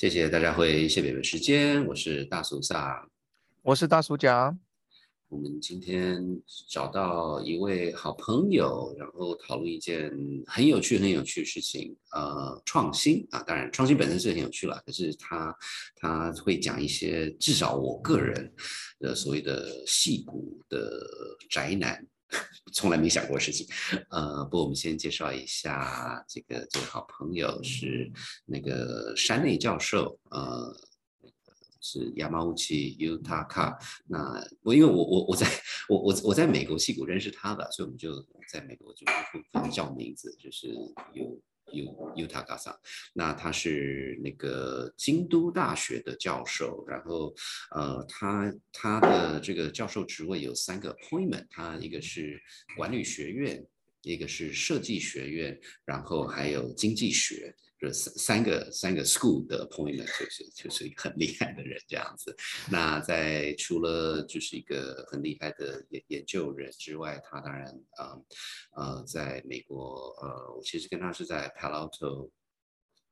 谢谢大家会谢北北时间，我是大叔萨，我是大叔甲。我们今天找到一位好朋友，然后讨论一件很有趣、很有趣的事情，呃，创新啊，当然创新本身是很有趣了，可是他他会讲一些至少我个人的所谓的戏骨的宅男 从来没想过事情。呃，不，我们先介绍一下这个这个好朋友是那个山内教授，呃。是亚马乌奇 Utaka，那我因为我我我在我我我在美国戏谷认识他的，所以我们就在美国就互相叫名字，就是 Uutaka，那他是那个京都大学的教授，然后呃他他的这个教授职位有三个 appointment，他一个是管理学院，一个是设计学院，然后还有经济学。就三三个三个 school 的 appointment 就是就是一个很厉害的人这样子。那在除了就是一个很厉害的研研究人之外，他当然啊呃在美国呃我其实跟他是在 Palo Alto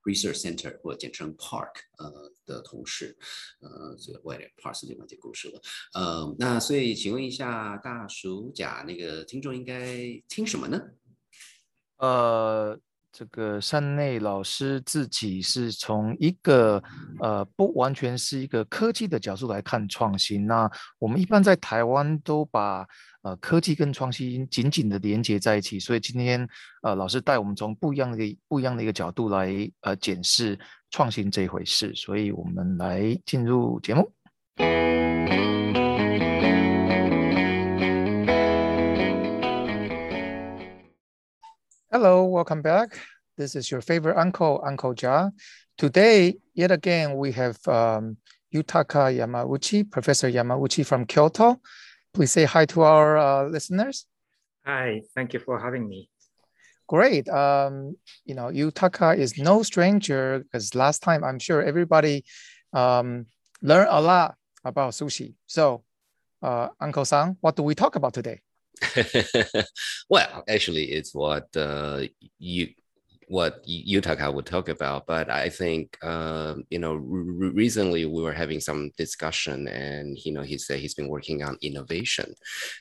Research Center 或简称 Park 呃的同事，呃这个外点 Park 是另外一件故事了。呃那所以请问一下大暑假那个听众应该听什么呢？呃。这个山内老师自己是从一个呃不完全是一个科技的角度来看创新。那我们一般在台湾都把呃科技跟创新紧紧的连接在一起，所以今天呃老师带我们从不一样的不一样的一个角度来呃检视创新这一回事。所以我们来进入节目。Hello, welcome back. This is your favorite uncle, Uncle Ja. Today, yet again, we have um, Yutaka Yamauchi, Professor Yamauchi from Kyoto. Please say hi to our uh, listeners. Hi, thank you for having me. Great. Um, you know, Yutaka is no stranger because last time I'm sure everybody um, learned a lot about sushi. So, uh, Uncle Sang, what do we talk about today? well, actually, it's what uh, you what Yutaka would talk about. But I think, uh, you know, re- recently we were having some discussion, and you know, he said he's been working on innovation,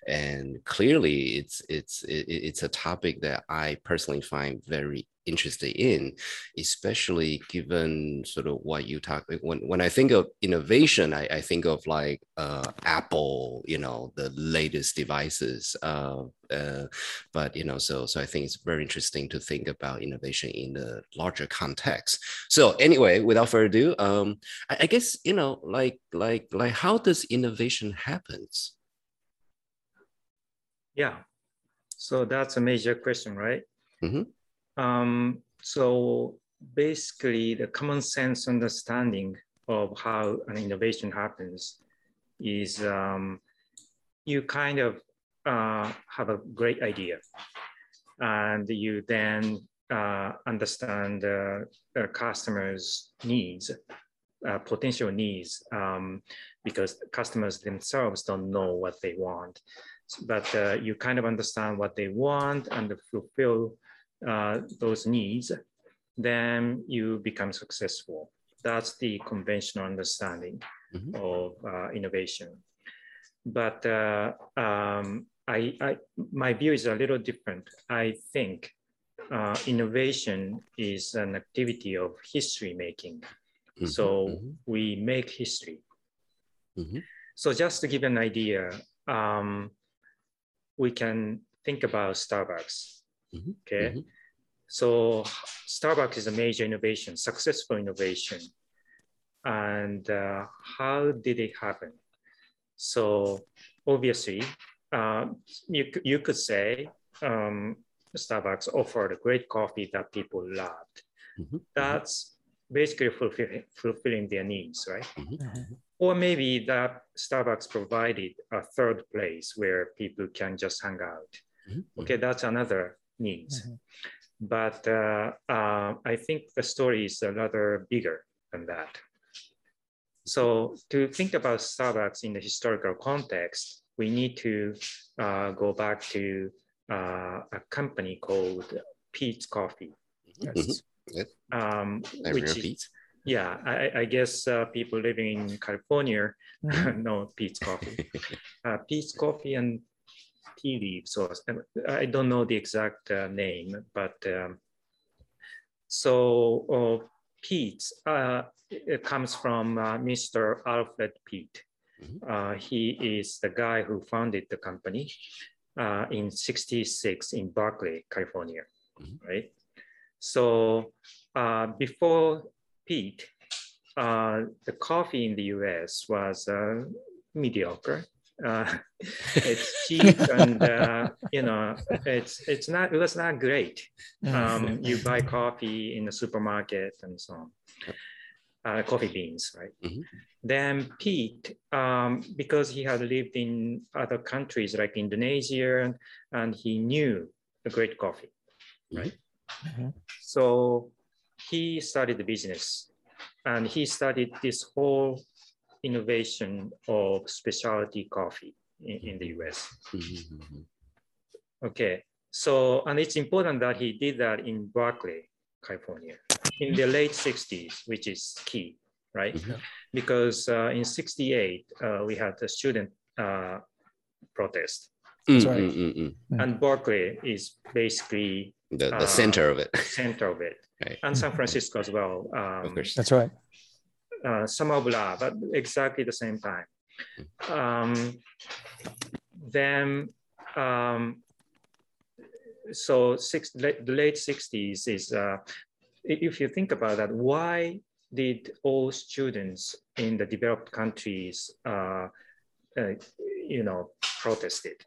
and clearly, it's it's it's a topic that I personally find very interested in, especially given sort of what you talk. When when I think of innovation, I, I think of like uh, Apple, you know, the latest devices. Uh, uh, but you know, so so I think it's very interesting to think about innovation in the larger context. So anyway, without further ado, um, I, I guess you know, like like like how does innovation happens? Yeah, so that's a major question, right? Mm-hmm. Um, so basically, the common sense understanding of how an innovation happens is um, you kind of uh, have a great idea, and you then uh, understand the, the customers' needs, uh, potential needs, um, because customers themselves don't know what they want. But uh, you kind of understand what they want and fulfill uh, those needs, then you become successful. That's the conventional understanding mm-hmm. of uh, innovation. But uh, um, I, I, my view is a little different. I think uh, innovation is an activity of history making. Mm-hmm. So mm-hmm. we make history. Mm-hmm. So just to give an idea, um, we can think about Starbucks. Mm-hmm. Okay. Mm-hmm. So Starbucks is a major innovation, successful innovation. And uh, how did it happen? So obviously, uh, you, you could say um, Starbucks offered a great coffee that people loved. Mm-hmm. That's basically fulfilling, fulfilling their needs, right? Mm-hmm. Or maybe that Starbucks provided a third place where people can just hang out. Mm-hmm. Okay, that's another needs. Mm-hmm. But uh, uh, I think the story is a rather bigger than that. So to think about Starbucks in the historical context, we need to uh, go back to uh, a company called Peet's Coffee. Mm-hmm. Um, which is, yeah, I, I guess uh, people living in California know Peet's coffee. uh, Peet's coffee and tea leaves, or I don't know the exact uh, name, but um, so uh, Peet's uh, it comes from uh, Mr. Alfred Peet. Mhm. Uh, he is the guy who founded the company uh, in 66 in Berkeley, California, Mhm. right? So uh, before Peet, uh, the coffee in the US was uh, mediocre. Uh, it's cheap and uh, you know it's it's not it was not great. Mhm. Um, you buy coffee in the supermarket and so on. Uh, coffee beans, right? Mhm. Then Peet, um, because he had lived in other countries like Indonesia, and he knew the great coffee, right? Mhm. So he started the business, and he started this whole innovation of specialty coffee in, in the US. Mhm. Okay, so and it's important that he did that in Berkeley, California, in the late 60s, which is key, right? Mhm. Because uh, in 68, uh, we had a student uh, protest, Mm, right. mm, mm, mm. Mm. and Berkeley is basically The, the Uh, center of it. center of it, Right. and San Francisco as well. Of Um, course. That's right. Uh, some of blah, but exactly the same time. Um, then, um, so six, late, the late 60s is, uh, if you think about that, why did all students in the developed countries, uh, uh, you know, protested?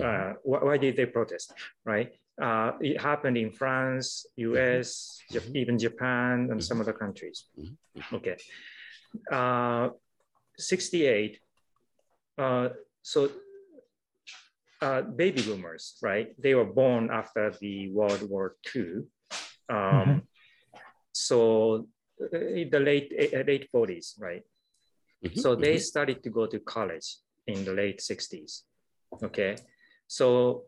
Uh, wh- why did they protest, right? Uh, it happened in France, US, Jap- Mhm. even Japan, and some other countries. Mhm. Okay. Uh, 68, uh, so uh, baby boomers, right? They were born after the World War II. Um, So uh, in the late, uh, late 40s, right? So they started to go to college in the late 60s. Okay. So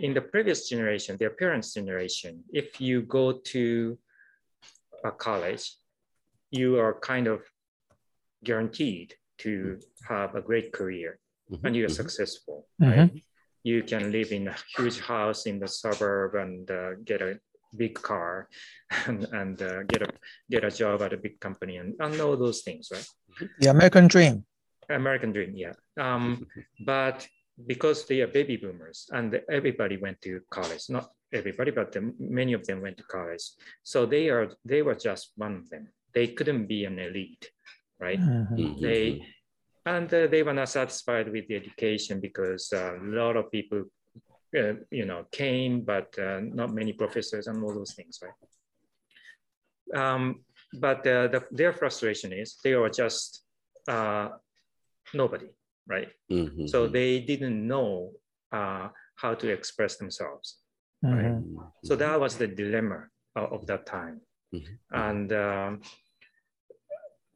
in the previous generation, their parents' generation, if you go to a college, you are kind of guaranteed to have a great career Mhm, and you're mhm. successful, Mhm. right? You can live in a huge house in the suburb and uh, get a big car and, and uh, get a get a job at a big company and, and all those things, right? The American dream. American dream, yeah. Um, but because they are baby boomers and everybody went to college, not everybody, but the, many of them went to college. So they are they were just one of them. They couldn't be an elite, right? Mhm. Mhm, They mhm. and uh, they were not satisfied with the education because uh, a lot of people, uh, you know, came, but uh, not many professors and all those things, right? Um, but uh, the, their frustration is they are just uh, nobody, right? Mhm, So they didn't know uh, how to express themselves. Mhm. Mhm, So that was the dilemma of, of that time. Mhm. And um,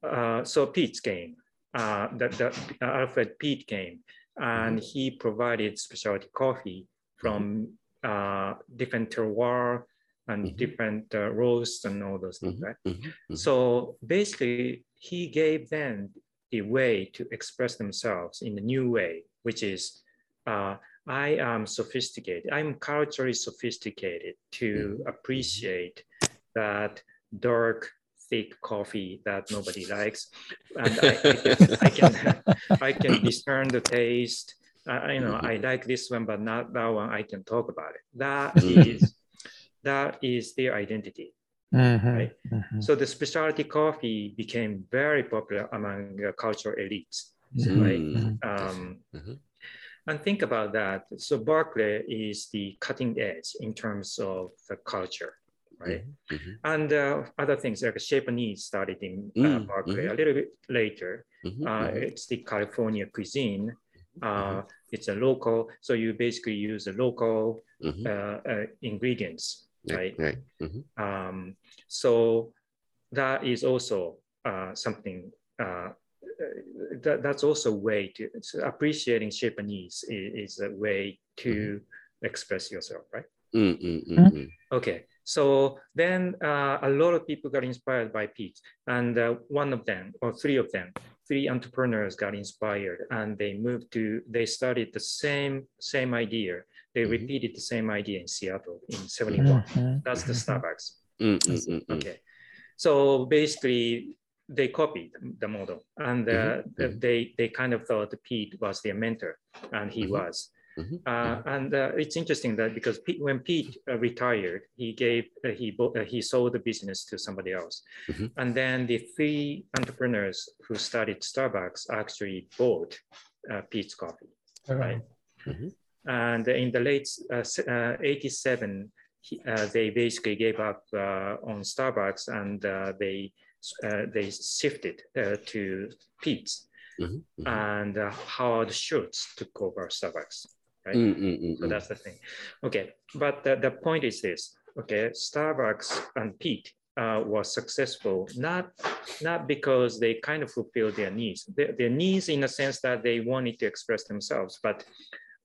uh, so Peet's came, uh, that the, Alfred Peet came, and he provided specialty coffee from uh, different terroir and Mhm. different uh, roasts and all those things, right? mhm, mhm. So basically, he gave them a way to express themselves in a new way, which is, uh, I am sophisticated. I'm culturally sophisticated to appreciate that dark, thick coffee that nobody likes, and I, I, can, I can I can discern the taste. Uh, you know, I like this one, but not that one. I can talk about it. That Mhm. is that is their identity. Mhm. Right. Mhm. So the specialty coffee became very popular among uh, cultural elites. Mhm. Right. Mm, Um, Mhm. and think about that. So Berkeley is the cutting edge in terms of the culture, right? mhm, And uh, other things like Chez Panisse started in uh, Mm, Berkeley a little bit later. mhm, Uh. It's the California cuisine. Uh, Mm-hmm. It's a local, so you basically use the local uh, uh, ingredients, right? Right. Mhm. Um, so that is also uh, something uh, that, that's also a way to appreciating Chez Panisse is, is a way to express yourself, right? Mm, mm, mm, mm. Okay, So then uh, a lot of people got inspired by Peet, and uh, one of them, or three of them, three entrepreneurs got inspired, and they moved to. They started the same same idea. They Mhm. repeated the same idea in Seattle in '71. Mhm. That's the Starbucks. Mm, mm, mm. Okay. So basically, they copied the model, and uh, Mhm, th- mhm. they they kind of thought Peet was their mentor, and he Mhm, was. mhm, Uh, and uh, it's interesting that because Peet, when Peet uh, retired, he gave uh, he bought, uh, he sold the business to somebody else, and then the three entrepreneurs who started Starbucks actually bought uh, Peet's coffee, right? And in the late uh, uh, 87, he, uh, they basically gave up uh, on Starbucks and uh, they uh, they shifted uh, to Peet's. Mhm, mhm. And uh, Howard Schultz took over Starbucks. right? Mm, mm, mm, So mm. that's the thing. Okay, but the, the point is this. Okay, Starbucks and Peet uh, was successful not not because they kind of fulfilled their needs. Their, their needs in the sense that they wanted to express themselves, but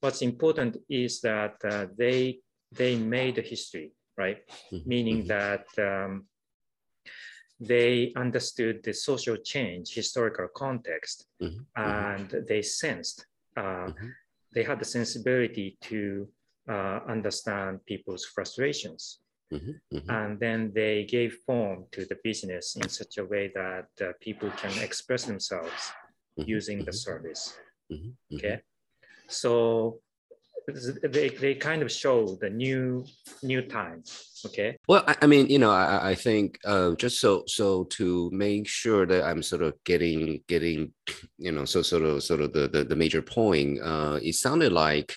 what's important is that uh, they they made a history, right? Mhm, Meaning mhm. that um, they understood the social change, historical context, Mhm, mhm. and they sensed uh, they had the sensibility to uh, understand people's frustrations. Mhm, mhm. And then they gave form to the business in such a way that uh, people can express themselves Mhm, using the service. Okay. So they, they kind of show the new new time. Okay. Well, I, I mean, you know, I, I- think uh, just so so to make sure that I'm sort of getting getting, you know, so sort of sort of the the, the major point. Uh, it sounded like,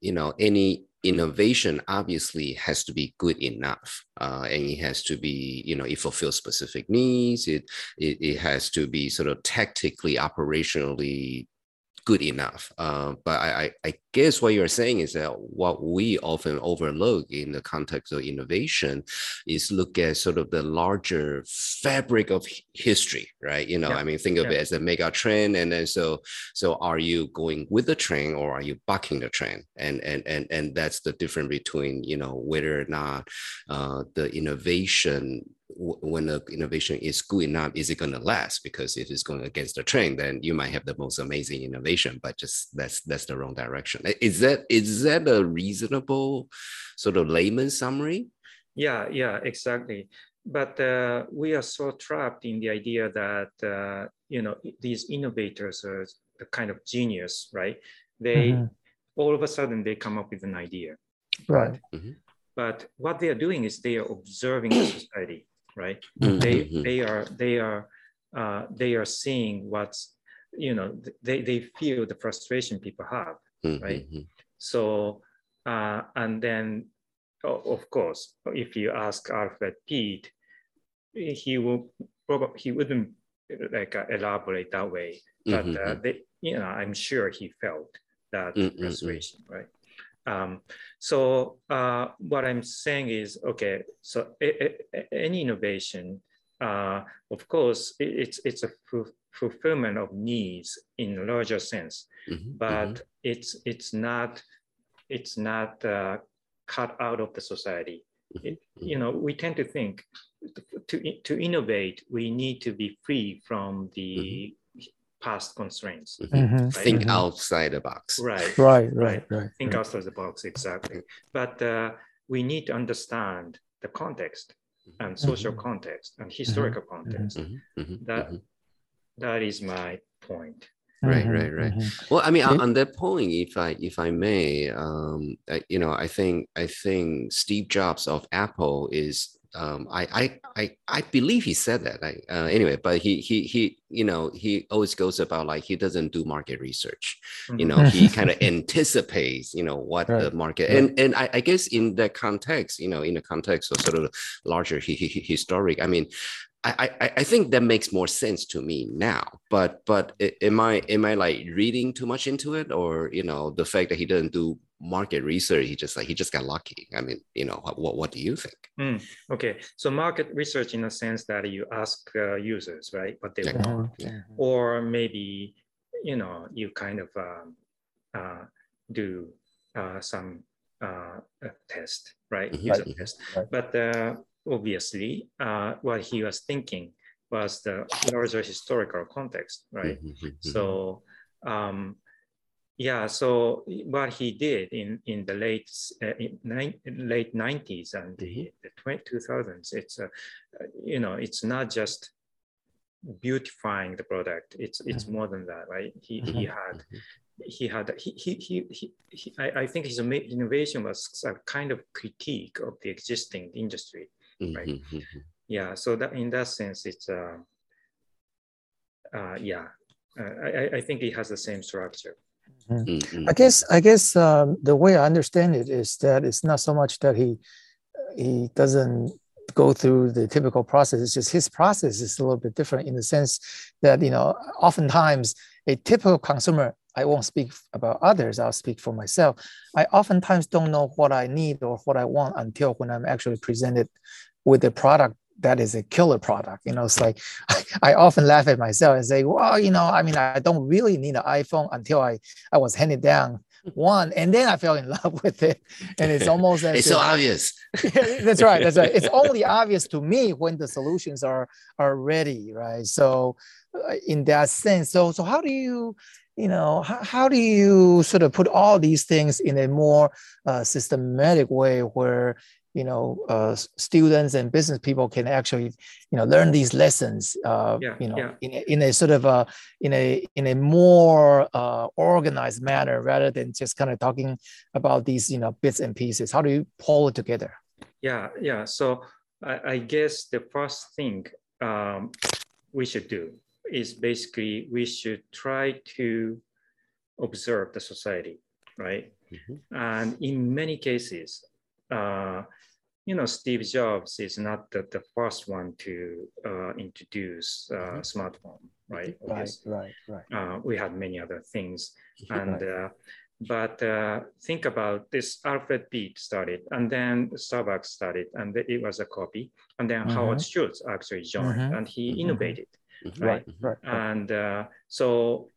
you know, any innovation obviously has to be good enough, uh, and it has to be, you know, it fulfills specific needs. It it, it has to be sort of tactically, operationally good enough. Uh, but I, I, I guess what you're saying is that what we often overlook in the context of innovation is look at sort of the larger fabric of history, right? You know, Yeah. I mean, think of it as a mega trend, and then so so are you going with the trend or are you bucking the trend? And and and and that's the difference between you know whether or not uh, the innovation when the innovation is good enough, is it going to last? Because if it's going against the trend, then you might have the most amazing innovation, but just that's that's the wrong direction. Is that is that a reasonable sort of layman summary? Yeah, yeah, exactly. But uh, we are so trapped in the idea that uh, you know these innovators are the kind of genius, right? They Mhm. all of a sudden they come up with an idea, Right. but what they are doing is they are observing the society, right? Mhm, They they are they are uh, they are seeing what's you know they they feel the frustration people have. mhm, right? So uh, and then of course, if you ask Alfred Peet, he will probably he wouldn't like uh, elaborate that way, but uh, they, you know, I'm sure he felt that Mm, mm, mm. frustration, right? Um, so uh, what I'm saying is, okay, so a- a- any innovation, uh, of course, i- it's it's a fulfillment of needs in a larger sense, mhm, but it's it's not it's not uh, cut out of the society. It- mhm, you know, we tend to think to to innovate, we need to be free from the past constraints. mhm. Mhm, Think mhm. outside the box. Right. Right, right, right. Think right. outside the box, exactly. But uh, we need to understand the context and social Mhm. context and historical context. Mhm, mhm, That that is my point. Right, right, right. Well, I mean, on, Okay. on that point, if I if I may, um, I, you know, I think I think Steve Jobs of Apple is. Um, I, I I I believe he said that. I, uh, anyway, but he he he you know he always goes about like he doesn't do market research. You know, he kind of anticipates you know what the market right. and and I, I guess in that context, you know, in the context of sort of larger hi- hi- historic, I mean, I, I I think that makes more sense to me now. But but am I am I like reading too much into it, or you know the fact that he doesn't do market research, he just like he just got lucky. I mean, you know, what what, what do you think? Mm, okay, so market research in a sense that you ask uh, users, right, what they Yeah. want, Mhm, mhm. or maybe you know you kind of um, uh, do uh, some uh, test, right? Mhm. User Right. test. Right. But uh, obviously, uh, what he was thinking was the larger historical context, right? Mhm, mhm, mhm. So, um, yeah, so what he did in, in the late uh, in late 90s and the, the 2000s, it's, uh, you know, it's not just beautifying the product. It's it's more than that, right? He, he had he had he he he, he, he I, I think his innovation was a kind of critique of the existing industry. right. Yeah, so that in that sense, it's uh, uh yeah, uh, I I- I think it has the same structure. Mm, mm. I guess I guess um, the way I understand it is that it's not so much that he he doesn't go through the typical process. It's just his process is a little bit different in the sense that you know oftentimes a typical consumer. I won't speak about others. I'll speak for myself. I oftentimes don't know what I need or what I want until when I'm actually presented with a product that is a killer product. You know, it's like I often laugh at myself and say, well, you know, I mean, I don't really need an iPhone until I I was handed down one, and then I fell in love with it. And it's almost as It's so if- obvious. that's right. That's right. It's only obvious to me when the solutions are are ready, right? So, uh, in that sense, so so how do you, you know, how, how do you sort of put all these things in a more uh, systematic way where you know uh, students and business people can actually you know learn these lessons uh, Yeah, you know yeah. in, a, in a sort of a in a in a more uh, organized manner rather than just kind of talking about these you know bits and pieces how do you pull it together Yeah, yeah. So I, I guess the first thing um, we should do is basically we should try to observe the society, right? Mhm. And in many cases, uh, you know, Steve Jobs is not the, the first one to uh, introduce uh, smartphone, right? right Obviously. right right Uh, we had many other things, Right. and uh, but uh, think about this alfred Peet started and then starbucks started and it was a copy and then howard schultz actually joined Mhm. and he Mhm. innovated Mhm. right? right right, right. and uh, so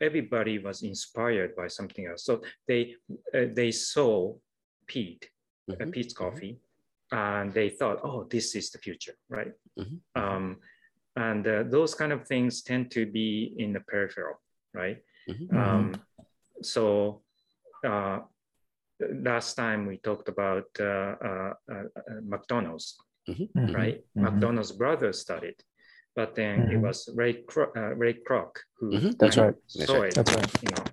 everybody was inspired by something else so they uh, they saw peet uh, Mhm. peet's coffee and they thought oh this is the future right Mhm. um, and uh, those kind of things tend to be in the peripheral right Mhm. um, so uh, last time we talked about uh, uh, uh, McDonald's, Mhm, right? mhm. McDonald's brothers started, but then it was Ray, Kro- uh, Ray Kroc who. That's right. That's saw right. it, That's right. you know.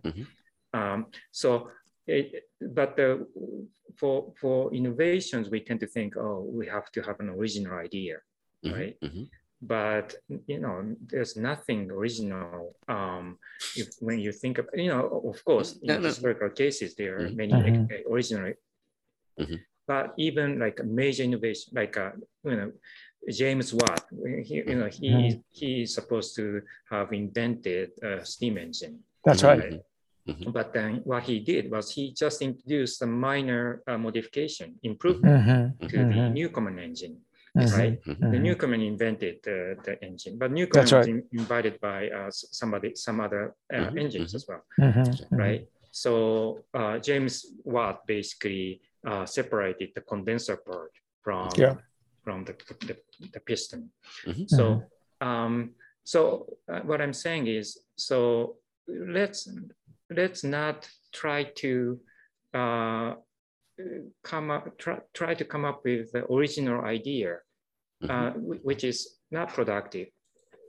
Um, so, it, but the, for for innovations, we tend to think, oh, we have to have an original idea, Mhm. right? Mhm. but you know there's nothing original um if when you think of you know of course in No, no. historical cases there are Mhm. many Mhm. uh, original Mhm. but even like a major innovation like uh, you know james watt he, you know he Mhm. he is supposed to have invented a steam engine that's Mhm. right Mhm. but then what he did was he just introduced a minor uh, modification improvement Mhm, to the mhm, newcomen engine mhm, right Mhm. the. Newcomen invented the, the engine, but Newcomen That's was right. in- invited by uh, somebody, some other uh, engines as well, right? So uh, James Watt basically uh, separated the condenser part from Yeah. from the, the, the piston. So um, so uh, what I'm saying is, so let's let's not try to uh, come up try, try to come up with the original idea Mhm. uh, which is not productive.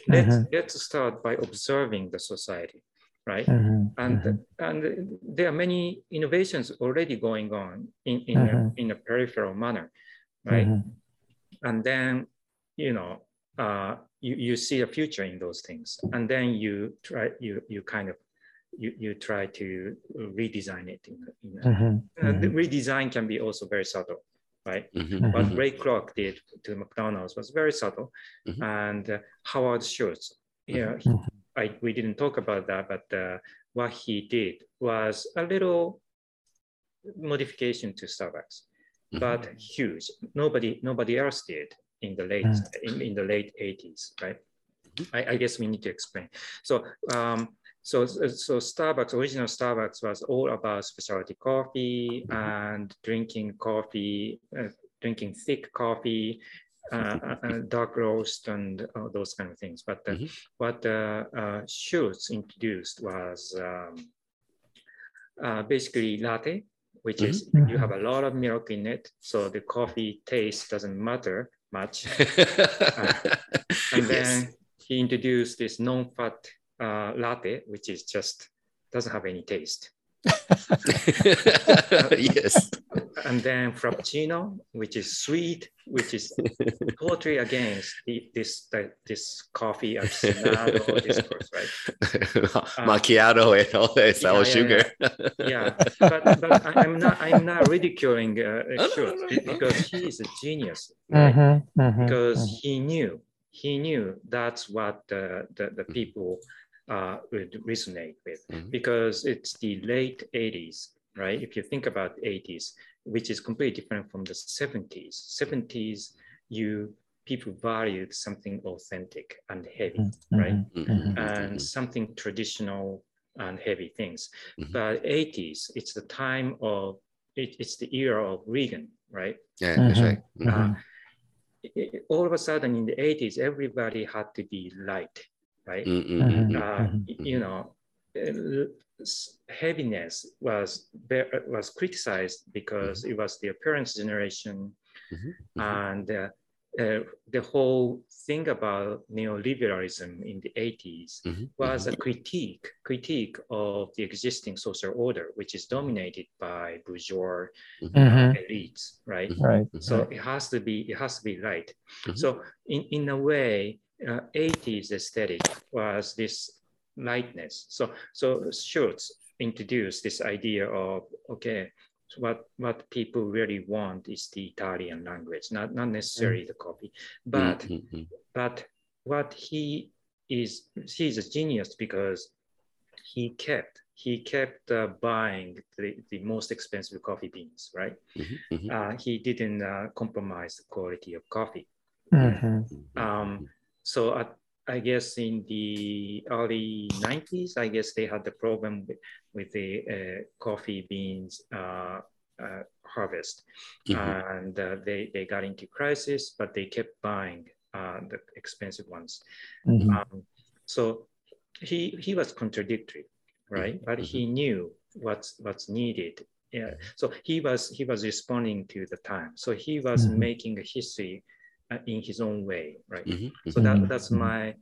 Let's Mhm. let's start by observing the society, right? Mhm, And mhm. and there are many innovations already going on in in, a, in a peripheral manner, right? And then you know uh, you you see a future in those things, and then you try you you kind of you you try to redesign it. In, a- in a, the mhm. redesign can be also very subtle, right? Mhm. What Mhm. Ray Kroc did to McDonald's was very subtle, Mhm. and uh, Howard Schultz, yeah, he- Mhm. I, we didn't talk about that, but uh, what he did was a little modification to Starbucks, but huge. Nobody, nobody else did in the late Mm. in, in the late 80s, right? I, I guess we need to explain. So, um, so, so Starbucks, original Starbucks was all about specialty coffee Mhm. and drinking coffee, uh, drinking thick coffee, uh, uh, uh, dark roast and uh, those kind of things. But uh, Mhm. what uh, uh, Schultz introduced was um, uh, basically latte, which is Mhm. you have a lot of milk in it, so the coffee taste doesn't matter much. And yes. then he introduced this non-fat uh, latte, which is just doesn't have any taste. yes. And then frappuccino, which is sweet, which is totally against the, this the, this coffee aficionado discourse, right? Macchiato and all that, yeah, all yeah, sugar. Yeah, but, but I- I'm not I'm not ridiculing uh, no, Schultz no, no. because he is a genius, right? Mhm, mhm, because mhm. he knew he knew that's what the, the, the people uh, would resonate with. Mhm. because it's the late 80s right? If you think about 80s which is completely different from the 70s 70s you people valued something authentic and heavy Mhm, right? mhm, Mhm, mhm. and mhm, something traditional and heavy things. But 80s it's the time of it, it's the era of reagan right? Yeah, that's right. Uh, i- i- all of a sudden in the 80s, everybody had to be light, right? Mm, mm, Mhm. mm, mm. Uh, Mhm. You know, uh, heaviness was was criticized because it was the appearance generation Mhm, mhm. and uh, uh, the whole thing about neoliberalism in the 80s Mhm, was a critique critique of the existing social order, which is dominated by bourgeois Mhm. Mhm. elites, right? Right. So it has to be it has to be light. Mhm. So in, in a way, uh, 80s aesthetic was this lightness. So so Schultz introduced this idea of okay, so what what people really want is the Italian language, not not necessarily the copy, but Mhm, mhm. but what he is he's a genius because he kept he kept uh, buying the, the most expensive coffee beans, right? Mhm, mhm. uh, he didn't uh, compromise the quality of coffee. Mhm. Um, so I, I guess in the early 90s, I guess they had the problem with, with the uh, coffee beans uh, uh, harvest. Mhm. And uh, they, they got into crisis, but they kept buying uh, the expensive ones. Mhm. Um, so he, he was contradictory, right? But he knew what's, what's needed yeah so he was he was responding to the time so he was Mhm. making a history in his own way right Mhm, so mhm. that that's Mhm. my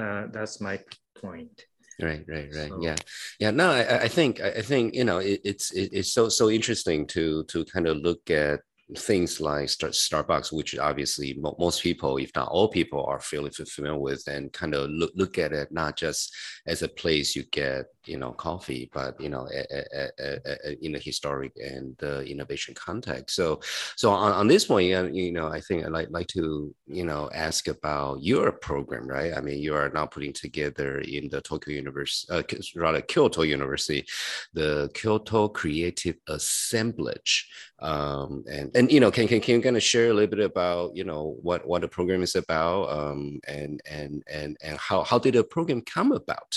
uh, that's my point Right, right, right. So- Yeah, yeah. No, I, I- think, I I think, you know, it, it's it, it's so so interesting to to kind of look at things like Star, Starbucks, which obviously mo- most people, if not all people, are fairly familiar with, and kind of look look at it not just as a place you get, you know, coffee, but you know, a, a, a, in a historic and uh, innovation context. So, so on, on this point, you know, I think I'd like like to, you know, ask about your program, right? I mean, you are now putting together in the Tokyo University, uh, rather Kyoto University, the Kyoto Creative Assemblage, um, and and you know, can can can you kind of share a little bit about you know what what the program is about, um, and and and and how how did the program come about?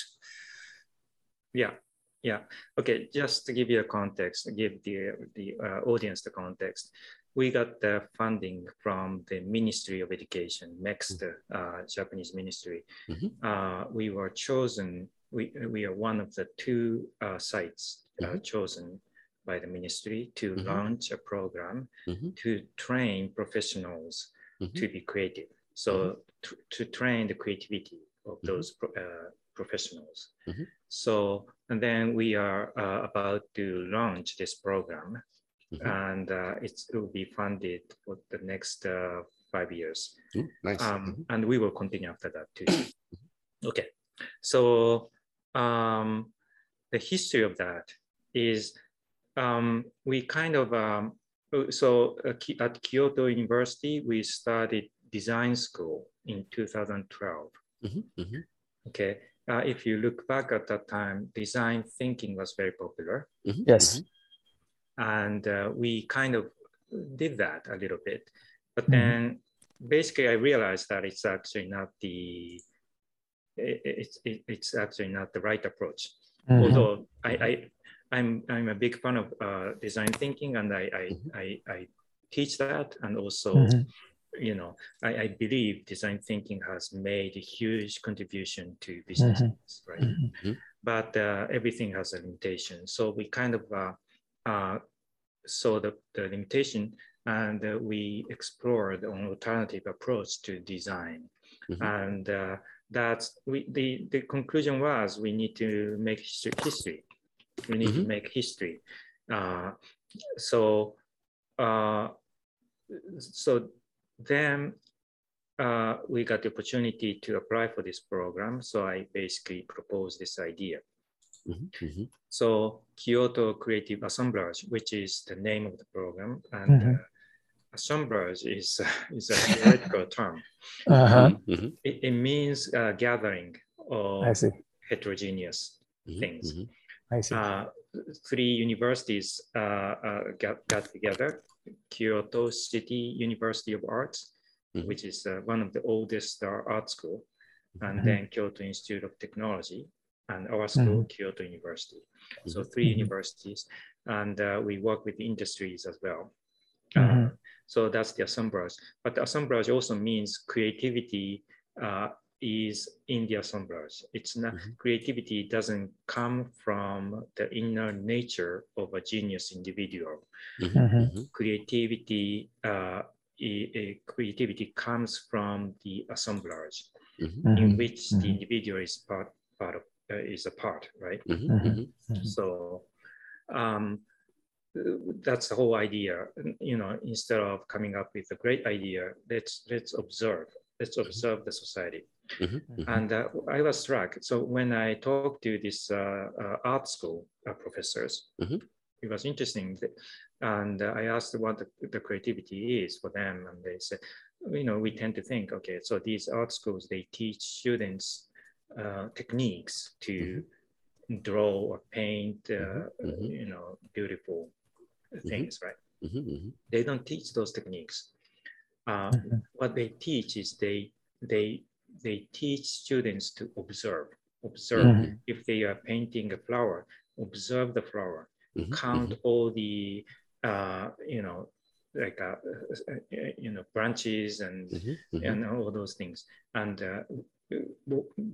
yeah yeah okay just to give you a context give the the uh, audience the context we got the funding from the ministry of education MEXT uh, japanese ministry Mhm. uh, we were chosen we, we are one of the two uh, sites uh, Mhm. chosen by the ministry to Mhm. launch a program Mhm. to train professionals Mhm. to be creative so to, to train the creativity of Mhm. those pro- uh, professionals so and then we are uh, about to launch this program and uh, it's, it will be funded for the next uh, five years nice. um, and we will continue after that too. okay, so um, the history of that is um, we kind of um, so uh, at Kyoto University we started design school in 2012. Mhm, mhm, Okay, uh, if you look back at that time, design thinking was very popular, mhm, Yes. and uh, we kind of did that a little bit. But Mhm. then basically I realized that it's actually not the it, it's it, it's actually not the right approach. Mhm. Although I, I I'm I'm a big fan of uh, design thinking, and I I, Mhm. I I teach that, and also Mhm. you know I, I believe design thinking has made a huge contribution to business, right? Mhm. But uh, everything has a limitation, so we kind of uh, uh, saw the, the limitation, and uh, we explored an alternative approach to design, Mhm. and uh, that's we the the conclusion was we need to make history. history. We need to Mhm. make history. Uh, so uh, so then uh, we got the opportunity to apply for this program. So I basically proposed this idea. Mhm, mhm, So Kyoto Creative Assemblage, which is the name of the program, and Mhm. uh, assemblage is is a theoretical term. Uh-huh. mhm, It, it means uh, gathering of I see. heterogeneous things. mhm, I see. uh, three universities uh, uh, got, got together Kyoto City University of Arts, Mhm. which is uh, one of the oldest uh, art school, and Mhm. then Kyoto Institute of Technology, and our school, Kyoto University. So three Mhm. universities, and uh, we work with industries as well. Mhm. Uh, so that's the assemblage. But the assemblage also means creativity uh, is in the assemblage. It's not Mhm. creativity doesn't come from the inner nature of a genius individual. mhm, Mhm. mhm, Creativity, uh, i- i- creativity comes from the assemblage mhm, in which the individual is part part of uh, is a part, right? So um, that's the whole idea. You know, instead of coming up with a great idea, let's let's observe. Let's observe the society. mhm, mhm, And uh, I was struck. So when I talked to these uh, uh, art school uh, professors, Mhm. it was interesting. that- And uh, I asked what the, the creativity is for them, and they said, you know, we tend to think, okay, so these art schools they teach students uh, techniques to draw or paint, uh, Mhm, mhm. you know, beautiful things, right? They don't teach those techniques. Uh, what they teach is they they they teach students to observe. Observe Mhm. if they are painting a flower, observe the flower, mhm, count all the uh, you know like uh, uh, you know branches and mhm, mhm, and all those things and uh,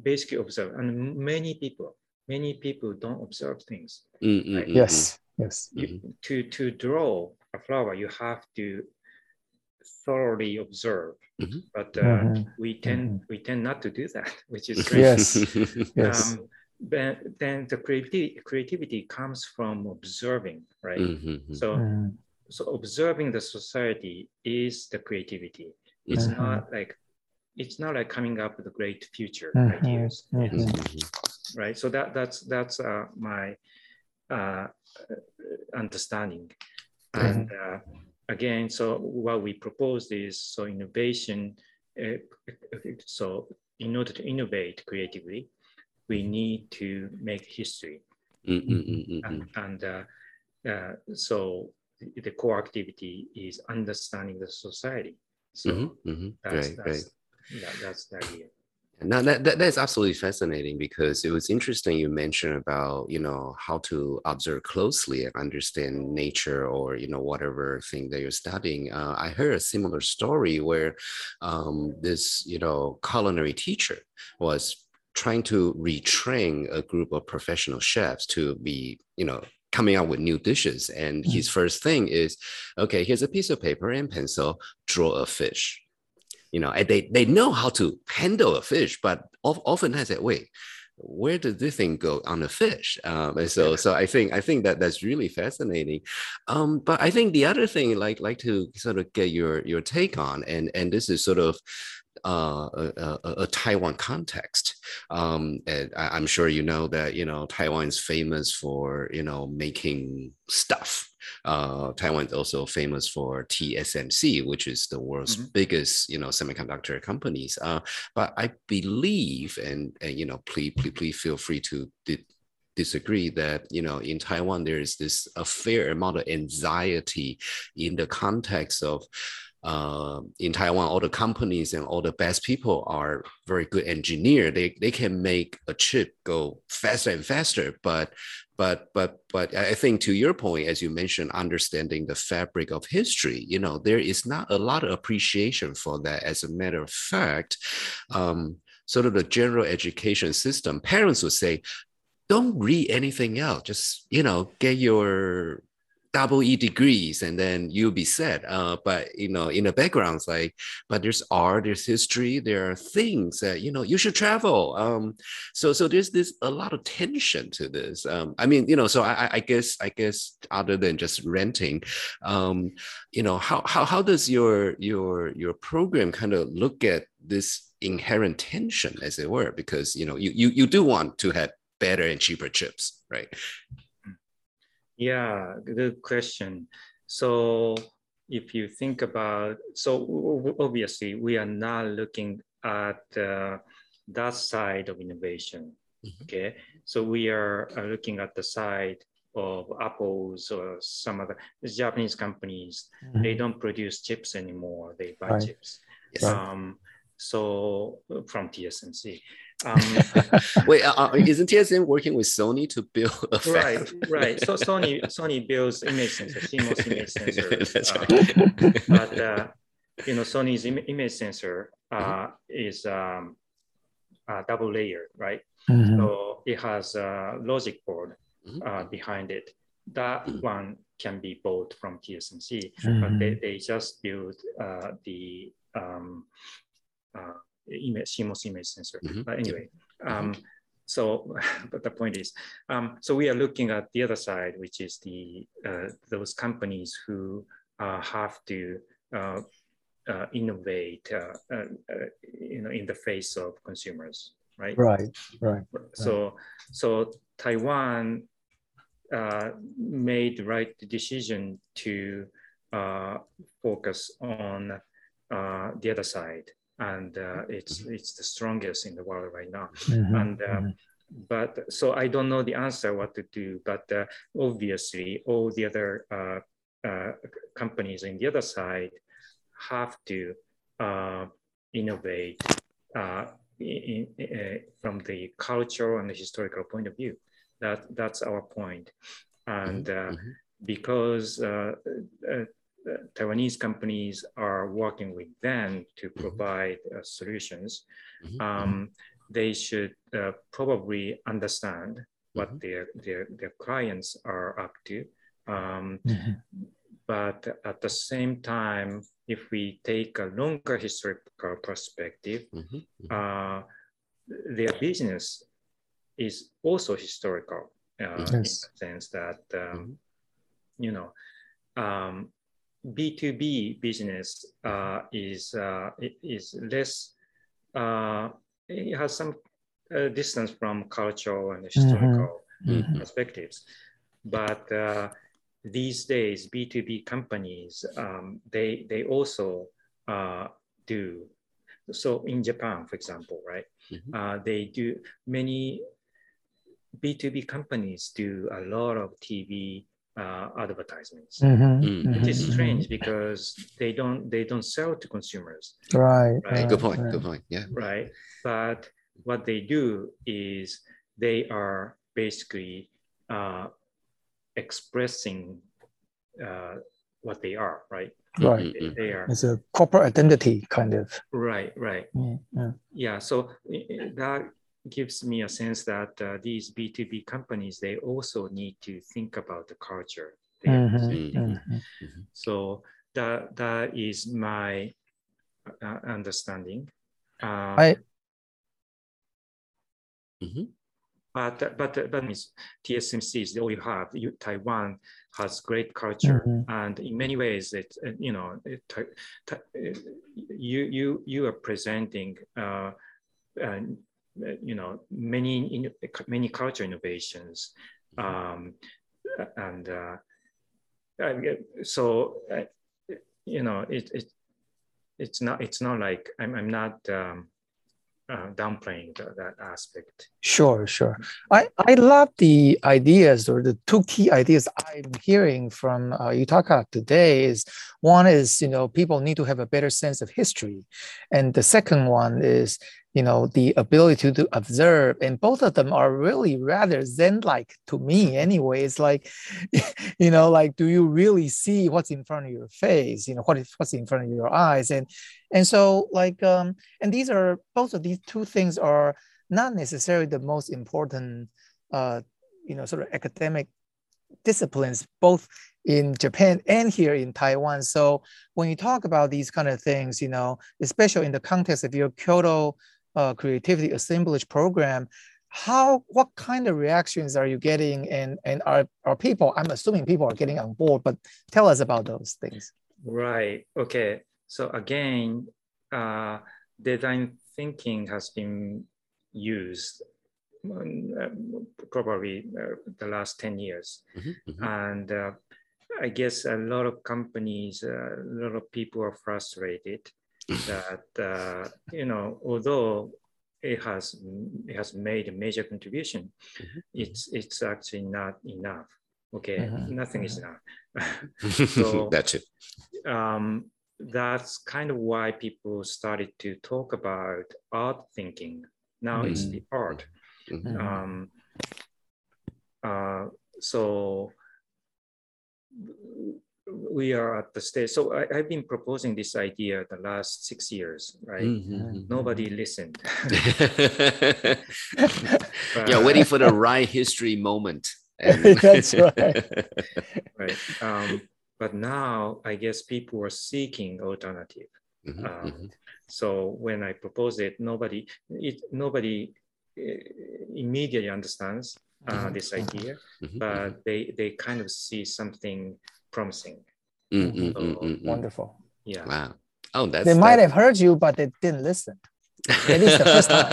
basically observe. And many people many people don't observe things. mm, mm, Right. mm, Yes. Yes. You. To to draw a flower, you have to thoroughly observe. Mhm. But uh, Mhm. we tend Mhm. we tend not to do that, which is strange. Yes. Yes. Um, then, then the creativity creativity comes from observing, right? Mhm, mhm, So Mhm. so observing the society is the creativity. It's not like it's not like coming up with a great future ideas. It's- right? So that that's that's uh, my uh, understanding. And uh, again, so what we proposed is so innovation. Uh, so in order to innovate creatively, we need to make history, mm, mm, and, and uh, uh, so the, the core activity is understanding the society. So Mhm, mhm. that's great. that's that, that's the idea. No, that, that that's absolutely fascinating because it was interesting you mentioned about you know how to observe closely and understand nature or you know whatever thing that you're studying. Uh, I heard a similar story where um, this you know culinary teacher was trying to retrain a group of professional chefs to be you know coming out with new dishes. And his first thing is okay here's a piece of paper and pencil draw a fish you know, and they they know how to handle a fish, but often I say, wait, where did this thing go on the fish? Um, and so so I think I think that that's really fascinating. Um, but I think the other thing like like to sort of get your your take on, and and this is sort of uh, a, a, a Taiwan context. Um, and I, I'm sure you know that you know Taiwan is famous for you know making stuff. Uh, Taiwan is also famous for TSMC, which is the world's Mhm. biggest you know semiconductor companies. Uh, but I believe, and, and you know, please please please feel free to di- disagree that you know in Taiwan there is this a fair amount of anxiety in the context of uh, in Taiwan, all the companies and all the best people are very good engineer. They they can make a chip go faster and faster. But but but but I think to your point, as you mentioned, understanding the fabric of history, you know, there is not a lot of appreciation for that. As a matter of fact, um, sort of the general education system, parents would say, don't read anything else. Just you know, get your double E degrees and then you'll be set. Uh, but you know, in the background, it's like, but there's art, there's history, there are things that you know you should travel. Um, so so there's this a lot of tension to this. Um, I mean, you know, so I, I guess I guess other than just renting, um, you know, how how how does your your your program kind of look at this inherent tension, as it were? Because you know, you you you do want to have better and cheaper chips, right? Yeah, good question. So if you think about, so obviously we are not looking at uh, that side of innovation. Mm-hmm. Okay, so we are uh, looking at the side of Apple's or some other Japanese companies. Mm-hmm. They don't produce chips anymore; they buy right. chips. Yes. Um, so from TSMC. Um, Wait, uh, uh isn't TSM working with Sony to build a fab? Right, right. So Sony Sony builds image sensor, CMOS image sensor. That's uh, right. but uh, you know, Sony's Im- image sensor uh, mm-hmm. is um, a double layer, right? Mm-hmm. So it has a logic board mm-hmm. uh, behind it. That mm-hmm. one can be bought from TSMC, but they, mm-hmm. they just build the um, image, CMOS image sensor. Mm-hmm. But anyway, mm-hmm. um, so but the point is, um, so we are looking at the other side, which is the uh, those companies who uh, have to uh, uh innovate, uh, uh, you know, in the face of consumers, right? Right, right. So, right. so Taiwan made the right decision to focus on the other side and uh, it's mm-hmm. it's the strongest in the world right now. Mm-hmm. And uh, mm-hmm. but so I don't know the answer what to do. But uh, obviously, all the other uh, uh, companies on the other side have to uh, innovate in, in, from the cultural and the historical point of view. That that's our point, and mm-hmm. because Taiwanese companies are working with them to mm-hmm. provide uh, solutions, mm-hmm. um, they should uh, probably understand what mm-hmm. their, their, their clients are up to. Um. But at the same time, if we take a longer historical perspective, uh, their business is also historical uh, yes. in the sense that, um, you know, um, B2B business uh, is, uh, is less, uh, it has some uh, distance from cultural and historical mm-hmm. mm-hmm. perspectives. But uh, these days, B2B companies, um, they, they also uh, do. So in Japan, for example, right, mm-hmm. they do many B2B companies do a lot of TV uh, advertisements. Mm-hmm, mm-hmm, it is strange because they don't they don't sell to consumers. Right. Right. Good point. Right. Good point. Yeah. Right. But what they do is they are basically uh, expressing uh, what they are. Right. Right. They, they, are. It's a corporate identity kind of. Right. Right. Yeah. Yeah. yeah so that gives me a sense that uh, these B2B companies, they also need to think about the culture. Mm-hmm, mm-hmm, mm-hmm. So that, that is my uh, understanding. Uh, I, mm-hmm. But but but means TSMC is all you have. You, Taiwan has great culture, mm-hmm. and in many ways, it uh, you know it, you you you are presenting uh, uh, you know, many many culture innovations, um, and uh, so uh, you know, it, it it's not it's not like I'm I'm not um, uh, downplaying the, that aspect. Sure, sure. I, I love the ideas or the two key ideas I'm hearing from uh, Yutaka today is one is, you know, people need to have a better sense of history. And the second one is, you know, the ability to observe. And both of them are really rather Zen-like to me anyway. It's like, you know, like, do you really see what's in front of your face? You know, what is what's in front of your eyes? And and so like, um, and these are both of these two things are not necessarily the most important, uh, you know, sort of academic disciplines, both in Japan and here in Taiwan. So when you talk about these kind of things, you know, especially in the context of your Kyoto uh, creativity assemblage program, how what kind of reactions are you getting and and are, are people i'm assuming people are getting on board but tell us about those things. Right. Okay. So again uh, design thinking has been used um, probably uh, the last 10 years. Mm-hmm, mm-hmm. and uh, i guess a lot of companies uh, a lot of people are frustrated that uh, you know although it has it has made a major contribution mm-hmm. it's it's actually not enough okay mm-hmm. nothing is mm-hmm. enough so that's it um, that's kind of why people started to talk about art thinking now mm-hmm. it's the art mm-hmm. um, uh, so we are at the stage. So I, have been proposing this idea the last six years, right? Mm-hmm. mm-hmm. Nobody listened. yeah, waiting for the right history moment. That's right. right. Um, but now I guess people are seeking alternative. Mm-hmm, um, mm-hmm. So when I propose it, nobody it, nobody uh, immediately understands uh, mm-hmm. this idea, mm-hmm, but they they kind of see something promising. Mm, mm, so, mm, mm, Wonderful. Yeah. Wow. Oh, that's. They might have heard you, but they didn't listen. At least the first time.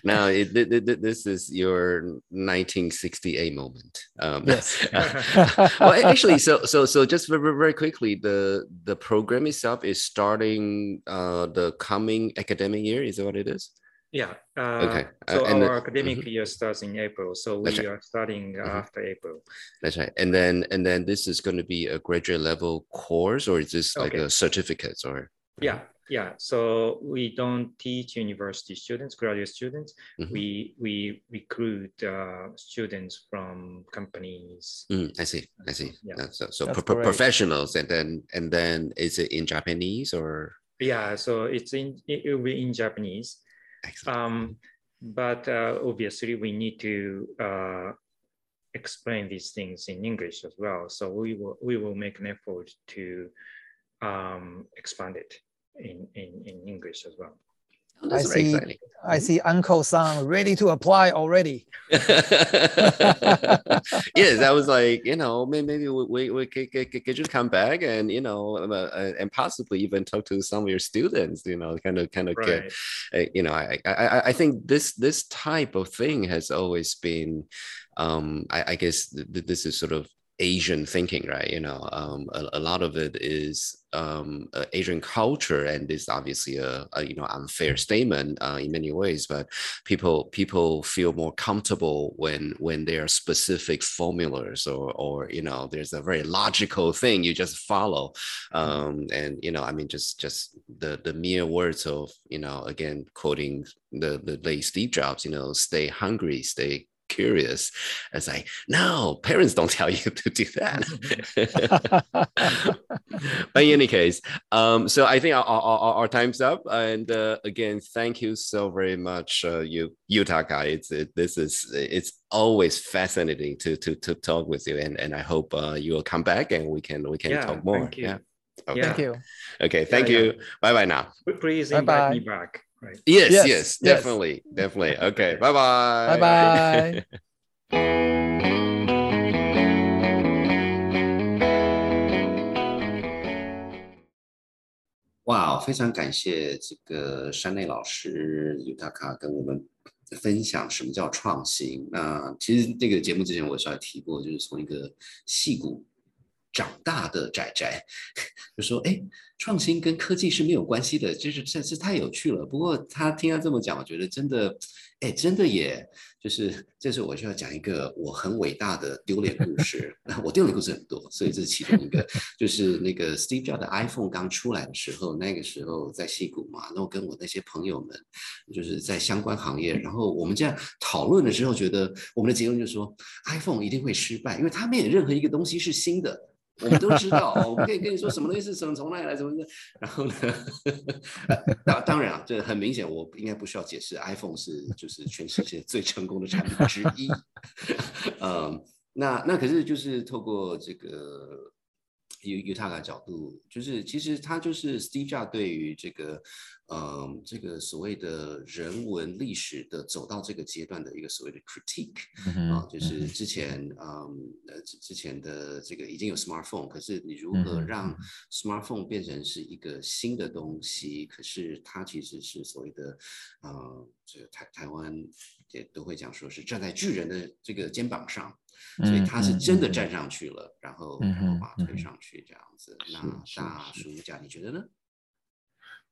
now, it, it, this is your 1968 moment. Um, yes. well, actually, so so so just very, very quickly, the the program itself is starting uh, the coming academic year. Is that what it is? Yeah. Uh, okay. So uh, our the, academic mm-hmm. year starts in April. So we right. are starting mm-hmm. after April. That's right. And then and then this is going to be a graduate level course, or is this like okay. a certificate, or? Yeah. Yeah. So we don't teach university students, graduate students. Mm-hmm. We we recruit uh, students from companies. Mm, I see. I see. Yeah. So so pro- professionals, and then and then is it in Japanese or? Yeah. So it's in it will be in Japanese um, but uh, obviously, we need to uh, explain these things in English as well. So we will we will make an effort to um, expand it in, in, in English as well. Oh, I see. Exciting. I see Uncle Sang ready to apply already. yes, I was like, you know, maybe we, we, we could, could, could just come back and you know, uh, uh, and possibly even talk to some of your students. You know, kind of, kind of right. get, uh, you know, I, I, I think this this type of thing has always been, um, I, I guess th- this is sort of Asian thinking, right? You know, um, a, a, lot of it is um, uh, Asian culture, and it's obviously a, a, you know unfair statement uh, in many ways. But people people feel more comfortable when when there are specific formulas or or you know there's a very logical thing you just follow, um, and you know I mean just just the the mere words of you know again quoting the the late Steve Jobs, you know, stay hungry, stay curious. It's like, no, parents don't tell you to do that. but in any case, um, so I think our, our, our time's up. And uh, again, thank you so very much, uh, you Yutaka. It's it, this is it's always fascinating to to to talk with you, and and I hope uh, you will come back and we can we can yeah, talk more. Yeah. Okay. Thank you. Okay. Thank yeah, you. Yeah. Bye bye now. Please invite Bye-bye. me back. Right. Yes, yes, yes, definitely, yes. definitely. Okay, bye bye. Bye bye. 哇，非常感谢这个山内老师 Utaka 跟我们分享什么叫创新。那其实这个节目之前我稍微提过，就是从一个戏骨长大的仔仔，就说：“哎，创新跟科技是没有关系的，就是这是太有趣了。”不过他听他这么讲，我觉得真的，哎，真的也。就是这是我需要讲一个我很伟大的丢脸故事。我丢脸故事很多，所以这是其中一个。就是那个 Steve Jobs 的 iPhone 刚出来的时候，那个时候在戏谷嘛，然后跟我那些朋友们，就是在相关行业，然后我们这样讨论的时候，觉得我们的结论就是说，iPhone 一定会失败，因为它没有任何一个东西是新的。我们都知道，我可以跟你说什么东西是从从哪里来，什么的。然后呢，当当然啊，这很明显，我应该不需要解释，iPhone 是就是全世界最成功的产品之一。嗯，那那可是就是透过这个。由由他的角度，就是其实他就是 Steve Jobs 对于这个，嗯，这个所谓的人文历史的走到这个阶段的一个所谓的 critique 啊，就是之前，嗯，呃，之前的这个已经有 smartphone，可是你如何让 smartphone 变成是一个新的东西？可是它其实是所谓的，呃，这个台台湾也都会讲说是站在巨人的这个肩膀上。所以他是真的站上去了，然后然后把推上去这样子。那大叔家，你觉得呢？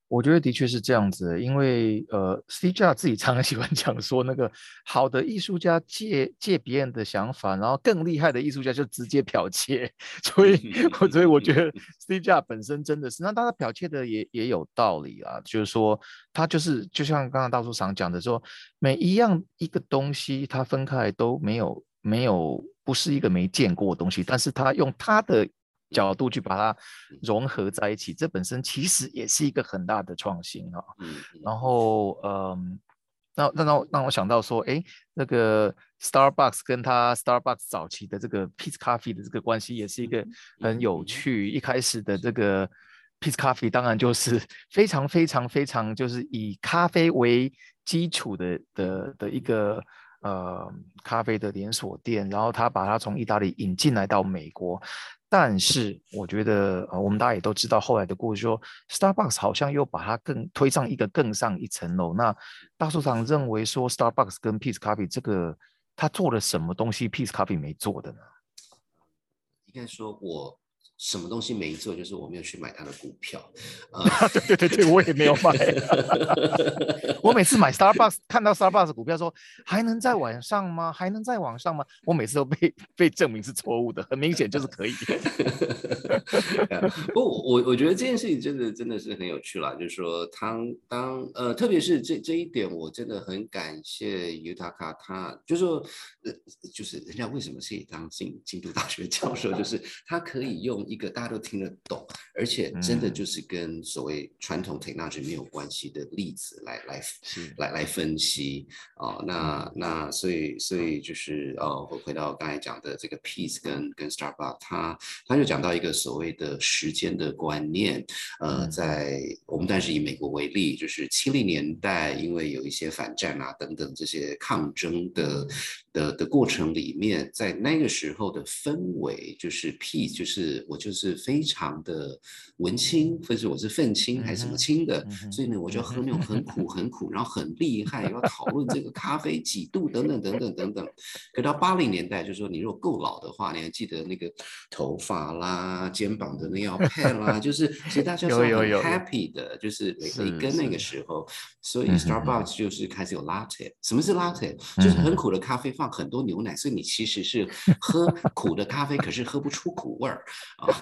我觉得的确是这样子，因为呃，Steve Jobs 自己常常喜欢 讲说，那个好的艺术家借借别人的想法，然后更厉害的艺术家就直接剽窃。所以，所以我觉得 Steve Jobs 本身真的是，那他剽窃的也也有道理啊，就是说他就是就像刚刚大叔常讲的说，每一样一个东西他分开都没有。没有，不是一个没见过的东西，但是他用他的角度去把它融合在一起，这本身其实也是一个很大的创新哈。然后，嗯，那那让让我想到说，哎，那个 Starbucks 跟他 Starbucks 早期的这个 Peace Coffee 的这个关系也是一个很有趣。一开始的这个 Peace Coffee 当然就是 非常非常非常就是以咖啡为基础的的的一个。呃，咖啡的连锁店，然后他把它从意大利引进来到美国，但是我觉得，呃，我们大家也都知道后来的故事，说 Starbucks 好像又把它更推上一个更上一层楼。那大树长认为说，Starbucks 跟 Peace Coffee 这个，他做了什么东西，Peace Coffee 没做的呢？应该说我。什么东西没做，就是我没有去买他的股票。啊，对对对对，我也没有买。我每次买 Starbucks，看到 Starbucks 股票说还能再往上吗？还能再往上吗？我每次都被被证明是错误的，很明显就是可以。不，我我觉得这件事情真的真的是很有趣啦，就是说当当呃，特别是这这一点，我真的很感谢 Utaka，他就是说呃，就是人家为什么可以当进京都大学教授，就是他可以用。一个大家都听得懂，而且真的就是跟所谓传统 technology 没有关系的例子来来来来分析哦，那那所以所以就是呃，回回到刚才讲的这个 peace 跟跟 Starbucks，他他就讲到一个所谓的时间的观念，呃，在我们但是以美国为例，就是七零年代，因为有一些反战啊等等这些抗争的的的过程里面，在那个时候的氛围就是 peace 就是我。就是非常的文青，或者我是愤青还是什么青的，所以呢，我就喝那种很苦很苦，然后很厉害，要讨论这个咖啡几度等等等等等等。可到八零年代，就是说你如果够老的话，你还记得那个头发啦、肩膀的那要 pad 啦，就是其实大家是很 happy 的，就是每每跟那个时候，所以 Starbucks 就是开始有 latte。什么是 latte？就是很苦的咖啡放很多牛奶，所以你其实是 喝苦的咖啡，可是喝不出苦味儿啊。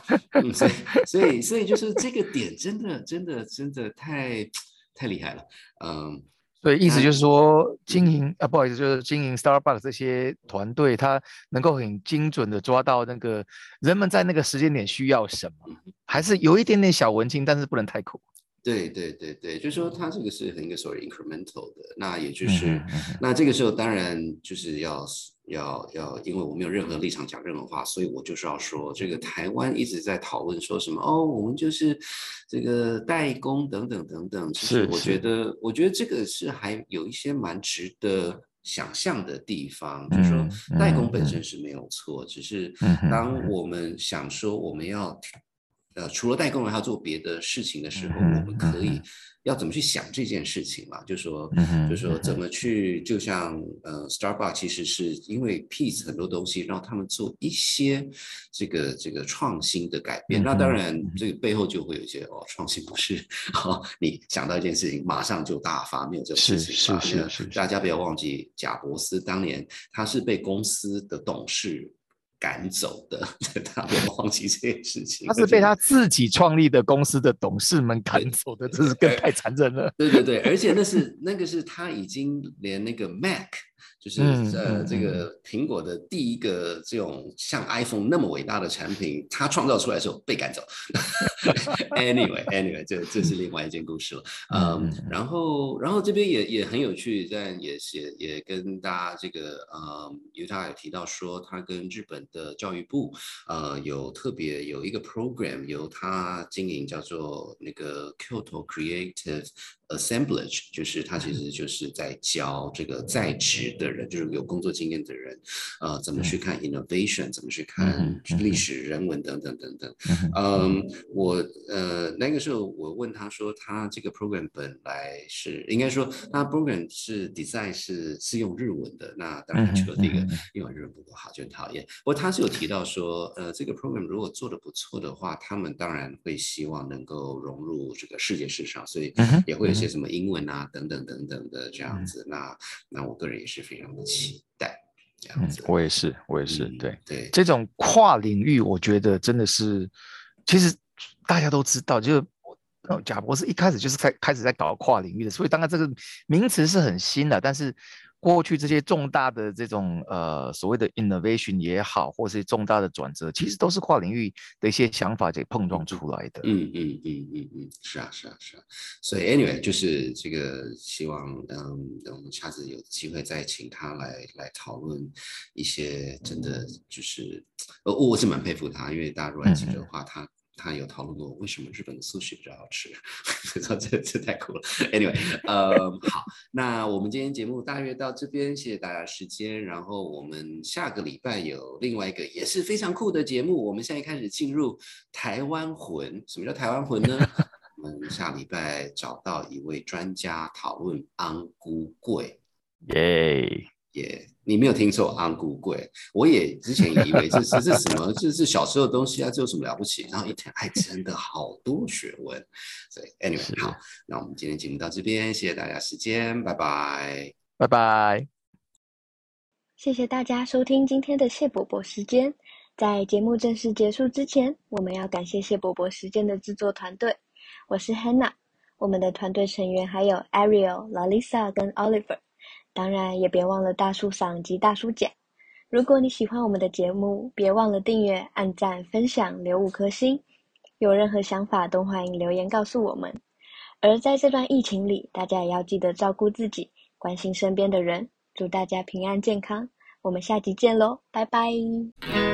所以，所以，所以就是这个点，真的，真的，真的太太厉害了。嗯，所以，意思就是说，经营啊，不好意思，就是经营 Starbucks 这些团队，他能够很精准的抓到那个人们在那个时间点需要什么，还是有一点点小文青，但是不能太苦。对对对对，就是说它这个是很一个所谓 incremental 的，那也就是，那这个时候当然就是要要要，因为我没有任何立场讲任何话，所以我就是要说，这个台湾一直在讨论说什么哦，我们就是这个代工等等等等，其实我觉得我觉得这个是还有一些蛮值得想象的地方，就是说代工本身是没有错，只是当我们想说我们要。呃，除了代工人还要做别的事情的时候，我们可以要怎么去想这件事情嘛？就说，就说怎么去，就像呃，Starbucks 其实是因为 Peace 很多东西让他们做一些这个这个创新的改变。那当然，这个背后就会有一些哦，创新不是 哦，你想到一件事情马上就大发，没有这种事情。是是是，大家不要忘记，贾伯斯当年他是被公司的董事。赶走的，他不要忘记这件事情。他是被他自己创立的公司的董事们赶走的，这是更太残忍了。对对对，而且那是那个是他已经连那个 Mac。就是呃，这个苹果的第一个这种像 iPhone 那么伟大的产品，它创造出来的时候被赶走。Anyway，Anyway，这这是另外一件故事了。嗯，然后然后这边也也很有趣，但也也也跟大家这个呃，因为他有提到说，他跟日本的教育部呃有特别有一个 program 由他经营，叫做那个 Kyoto Creative。Assemblage 就是他其实就是在教这个在职的人，就是有工作经验的人，呃，怎么去看 innovation，怎么去看历史、人文等等等等。嗯，我呃那个时候我问他说，他这个 program 本来是应该说，他 program 是 design 是是用日文的，那当然除了这个因为日文不够好就很讨厌。不过他是有提到说，呃，这个 program 如果做的不错的话，他们当然会希望能够融入这个世界市场，所以也会。些什么英文啊，等等等等的这样子，那那我个人也是非常的期待这样子。我也是，我也是，对对，这种跨领域，我觉得真的是，其实大家都知道，就是贾博士一开始就是开开始在搞跨领域的，所以当然这个名词是很新的，但是。过去这些重大的这种呃所谓的 innovation 也好，或是重大的转折，其实都是跨领域的一些想法给碰撞出来的。嗯嗯嗯嗯嗯，是啊是啊是啊。所以 anyway 就是这个希望嗯，等我们下次有机会再请他来来讨论一些真的就是呃我是蛮佩服他，因为大家如果还记得的话，他。他有讨论过为什么日本的寿司比较好吃，这这太酷了。Anyway，呃，好，那我们今天节目大约到这边，谢谢大家时间。然后我们下个礼拜有另外一个也是非常酷的节目，我们现在开始进入台湾魂。什么叫台湾魂呢？我们下礼拜找到一位专家讨论安菇贵，耶。也，你没有听错，安古贵。我也之前以为这是 这什么，这是小时候的东西啊，这有什么了不起？然后一听，哎，真的好多学问。所以，anyway，好，那我们今天节目到这边，谢谢大家时间，拜拜，拜拜。谢谢大家收听今天的谢伯伯时间。在节目正式结束之前，我们要感谢谢伯伯时间的制作团队。我是 Hannah，我们的团队成员还有 Ariel、Lalisa 跟 Oliver。当然，也别忘了大叔赏及大叔奖。如果你喜欢我们的节目，别忘了订阅、按赞、分享、留五颗星。有任何想法都欢迎留言告诉我们。而在这段疫情里，大家也要记得照顾自己，关心身边的人。祝大家平安健康，我们下集见喽，拜拜。